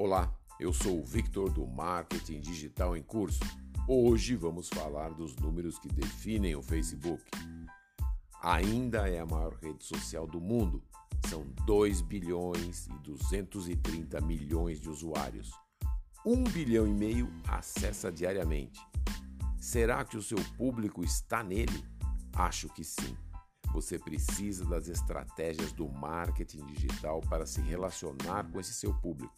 Olá, eu sou o Victor do Marketing Digital em Curso. Hoje vamos falar dos números que definem o Facebook. Ainda é a maior rede social do mundo. São 2 bilhões e 230 milhões de usuários. 1 bilhão e meio acessa diariamente. Será que o seu público está nele? Acho que sim. Você precisa das estratégias do marketing digital para se relacionar com esse seu público.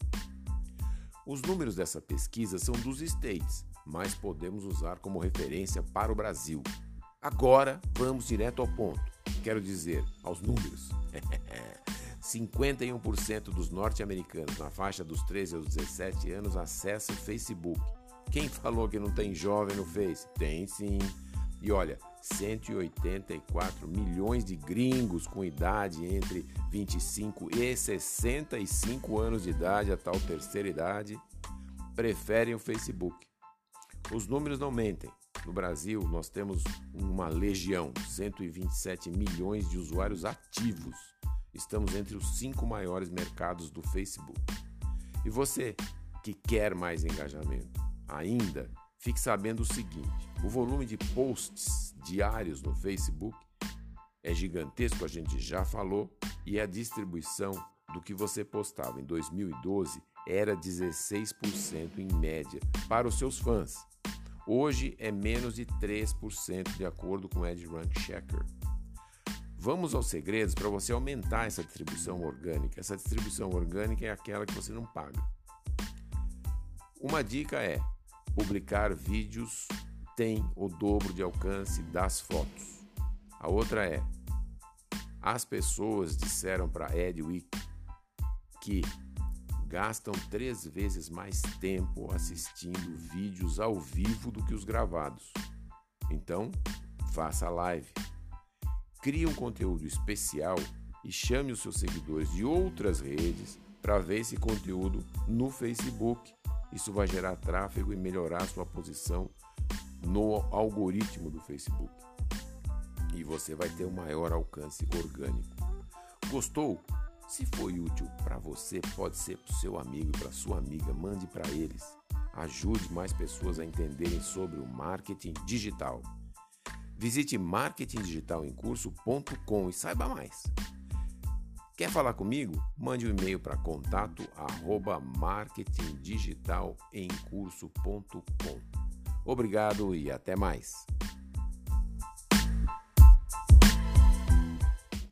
Os números dessa pesquisa são dos States, mas podemos usar como referência para o Brasil. Agora vamos direto ao ponto. Quero dizer, aos números. 51% dos norte-americanos na faixa dos 13 aos 17 anos acessam o Facebook. Quem falou que não tem jovem no Face? Tem sim. E olha, 184 milhões de gringos com idade entre 25 e 65 anos de idade, a tal terceira idade, preferem o Facebook. Os números não mentem. No Brasil, nós temos uma legião, 127 milhões de usuários ativos. Estamos entre os cinco maiores mercados do Facebook. E você que quer mais engajamento, ainda Fique sabendo o seguinte: o volume de posts diários no Facebook é gigantesco, a gente já falou, e a distribuição do que você postava em 2012 era 16% em média para os seus fãs. Hoje é menos de 3% de acordo com o EdRank Checker. Vamos aos segredos para você aumentar essa distribuição orgânica. Essa distribuição orgânica é aquela que você não paga. Uma dica é: publicar vídeos tem o dobro de alcance das fotos. A outra é: as pessoas disseram para Edwick que gastam três vezes mais tempo assistindo vídeos ao vivo do que os gravados. Então, faça live. Crie um conteúdo especial e chame os seus seguidores de outras redes para ver esse conteúdo no Facebook isso vai gerar tráfego e melhorar sua posição no algoritmo do Facebook. E você vai ter um maior alcance orgânico. Gostou? Se foi útil para você, pode ser para o seu amigo e para sua amiga. Mande para eles. Ajude mais pessoas a entenderem sobre o marketing digital. Visite marketingdigitalemcurso.com e saiba mais. Quer falar comigo? Mande um e-mail para contato arroba marketingdigitalemcurso.com. Obrigado e até mais.